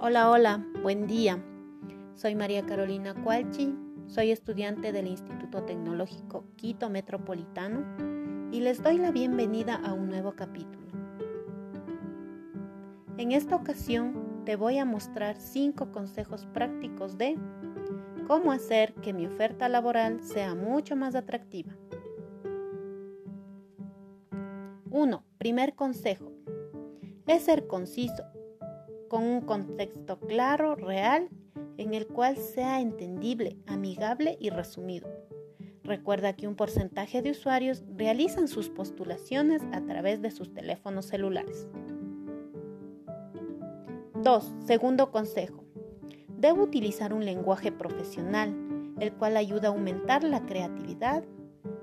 Hola, hola, buen día. Soy María Carolina Cualchi, soy estudiante del Instituto Tecnológico Quito Metropolitano y les doy la bienvenida a un nuevo capítulo. En esta ocasión te voy a mostrar cinco consejos prácticos de cómo hacer que mi oferta laboral sea mucho más atractiva. 1. Primer consejo. Es ser conciso, con un contexto claro, real, en el cual sea entendible, amigable y resumido. Recuerda que un porcentaje de usuarios realizan sus postulaciones a través de sus teléfonos celulares. 2. Segundo consejo. Debo utilizar un lenguaje profesional, el cual ayuda a aumentar la creatividad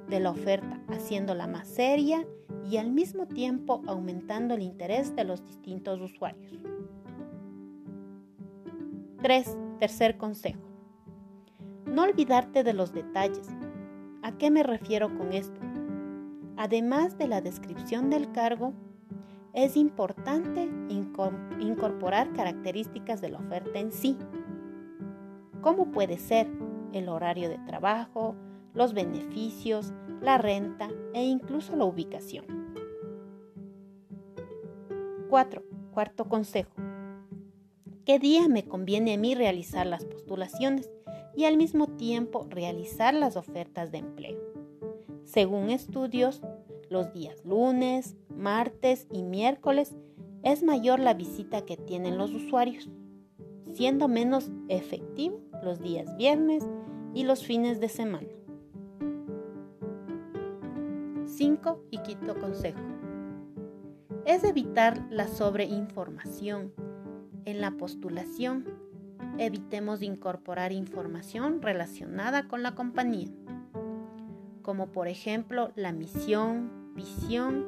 de la oferta, haciéndola más seria y al mismo tiempo aumentando el interés de los distintos usuarios. 3. Tercer consejo. No olvidarte de los detalles. ¿A qué me refiero con esto? Además de la descripción del cargo, es importante incorporar características de la oferta en sí. ¿Cómo puede ser el horario de trabajo, los beneficios, la renta e incluso la ubicación? 4. Cuarto consejo. ¿Qué día me conviene a mí realizar las postulaciones y al mismo tiempo realizar las ofertas de empleo? Según estudios, los días lunes, martes y miércoles es mayor la visita que tienen los usuarios, siendo menos efectivo los días viernes y los fines de semana. 5. Y quinto consejo. Es evitar la sobreinformación. En la postulación, evitemos incorporar información relacionada con la compañía como por ejemplo la misión, visión,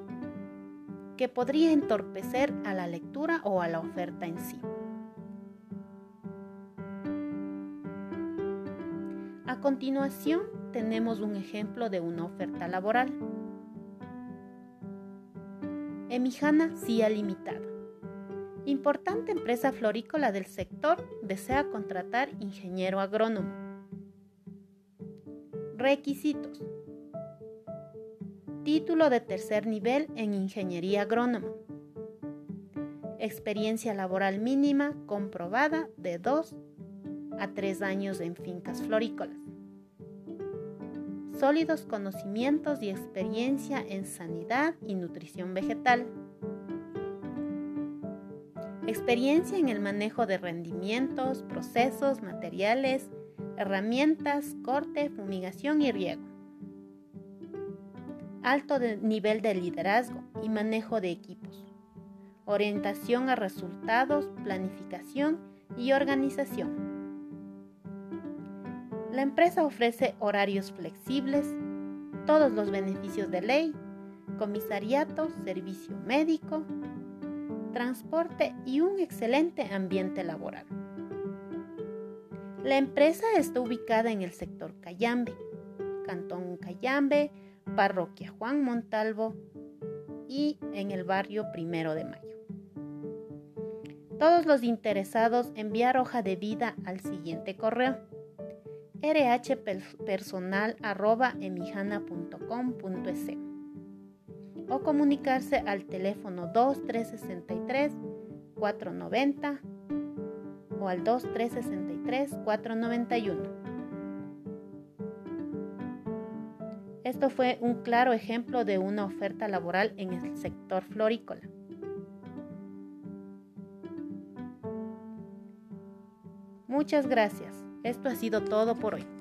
que podría entorpecer a la lectura o a la oferta en sí. A continuación tenemos un ejemplo de una oferta laboral. Emijana CIA Limitada. Importante empresa florícola del sector desea contratar ingeniero agrónomo. Requisitos Título de tercer nivel en Ingeniería Agrónoma. Experiencia laboral mínima comprobada de 2 a 3 años en fincas florícolas. Sólidos conocimientos y experiencia en sanidad y nutrición vegetal. Experiencia en el manejo de rendimientos, procesos, materiales, herramientas, corte, fumigación y riego alto nivel de liderazgo y manejo de equipos, orientación a resultados, planificación y organización. La empresa ofrece horarios flexibles, todos los beneficios de ley, comisariato, servicio médico, transporte y un excelente ambiente laboral. La empresa está ubicada en el sector Cayambe, Cantón Cayambe, Parroquia Juan Montalvo y en el barrio Primero de Mayo. Todos los interesados enviar hoja de vida al siguiente correo rhpersonal.emijana.com.es o comunicarse al teléfono 2363 490 o al 2363 491. Esto fue un claro ejemplo de una oferta laboral en el sector florícola. Muchas gracias. Esto ha sido todo por hoy.